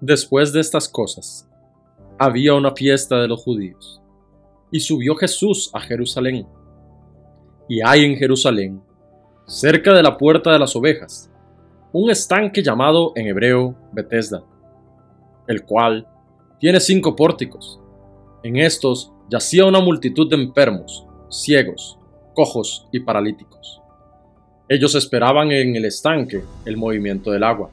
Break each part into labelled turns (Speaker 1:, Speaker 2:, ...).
Speaker 1: Después de estas cosas, había una fiesta de los judíos, y subió Jesús a Jerusalén. Y hay en Jerusalén, cerca de la puerta de las ovejas, un estanque llamado en hebreo Betesda, el cual tiene cinco pórticos. En estos yacía una multitud de enfermos, ciegos, cojos y paralíticos. Ellos esperaban en el estanque el movimiento del agua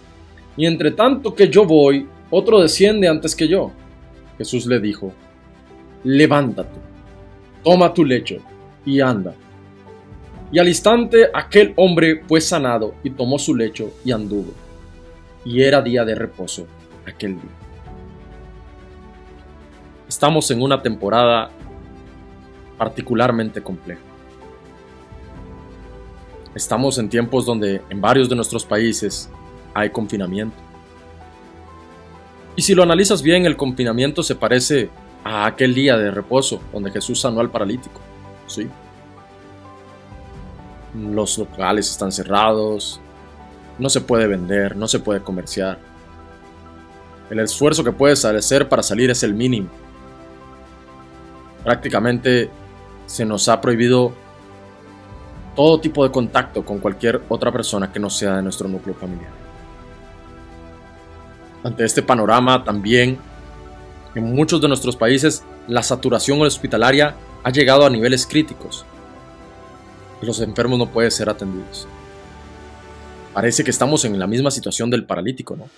Speaker 1: y entre tanto que yo voy, otro desciende antes que yo. Jesús le dijo, levántate, toma tu lecho y anda. Y al instante aquel hombre fue sanado y tomó su lecho y anduvo. Y era día de reposo aquel día. Estamos en una temporada particularmente compleja. Estamos en tiempos donde en varios de nuestros países hay confinamiento. Y si lo analizas bien, el confinamiento se parece a aquel día de reposo donde Jesús sanó al paralítico. Sí. Los locales están cerrados, no se puede vender, no se puede comerciar. El esfuerzo que puedes hacer para salir es el mínimo. Prácticamente se nos ha prohibido todo tipo de contacto con cualquier otra persona que no sea de nuestro núcleo familiar. Ante este panorama también, en muchos de nuestros países la saturación hospitalaria ha llegado a niveles críticos. Los enfermos no pueden ser atendidos. Parece que estamos en la misma situación del paralítico, ¿no?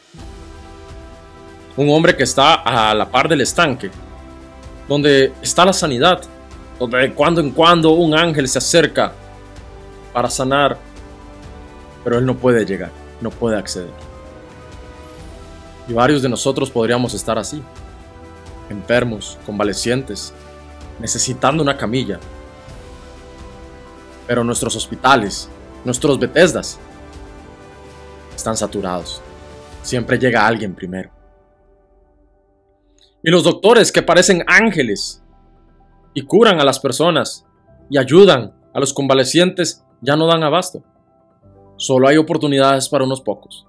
Speaker 1: Un hombre que está a la par del estanque, donde está la sanidad, donde de cuando en cuando un ángel se acerca para sanar, pero él no puede llegar, no puede acceder. Y varios de nosotros podríamos estar así, enfermos, convalecientes, necesitando una camilla. Pero nuestros hospitales, nuestros Bethesdas, están saturados. Siempre llega alguien primero. Y los doctores que parecen ángeles y curan a las personas y ayudan a los convalecientes ya no dan abasto. Solo hay oportunidades para unos pocos.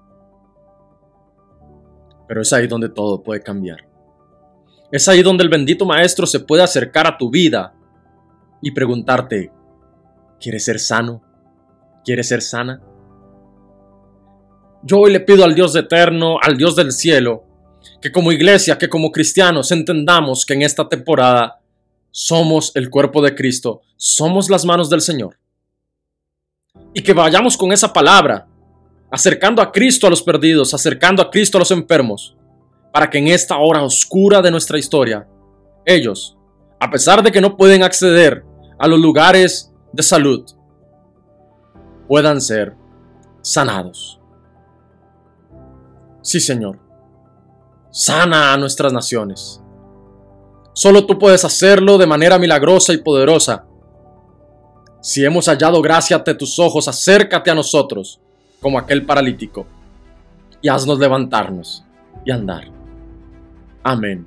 Speaker 1: Pero es ahí donde todo puede cambiar. Es ahí donde el bendito Maestro se puede acercar a tu vida y preguntarte, ¿quieres ser sano? ¿Quieres ser sana? Yo hoy le pido al Dios eterno, al Dios del cielo, que como iglesia, que como cristianos entendamos que en esta temporada somos el cuerpo de Cristo, somos las manos del Señor. Y que vayamos con esa palabra acercando a Cristo a los perdidos, acercando a Cristo a los enfermos, para que en esta hora oscura de nuestra historia, ellos, a pesar de que no pueden acceder a los lugares de salud, puedan ser sanados. Sí, Señor, sana a nuestras naciones. Solo tú puedes hacerlo de manera milagrosa y poderosa. Si hemos hallado gracia ante tus ojos, acércate a nosotros como aquel paralítico, y haznos levantarnos y andar. Amén.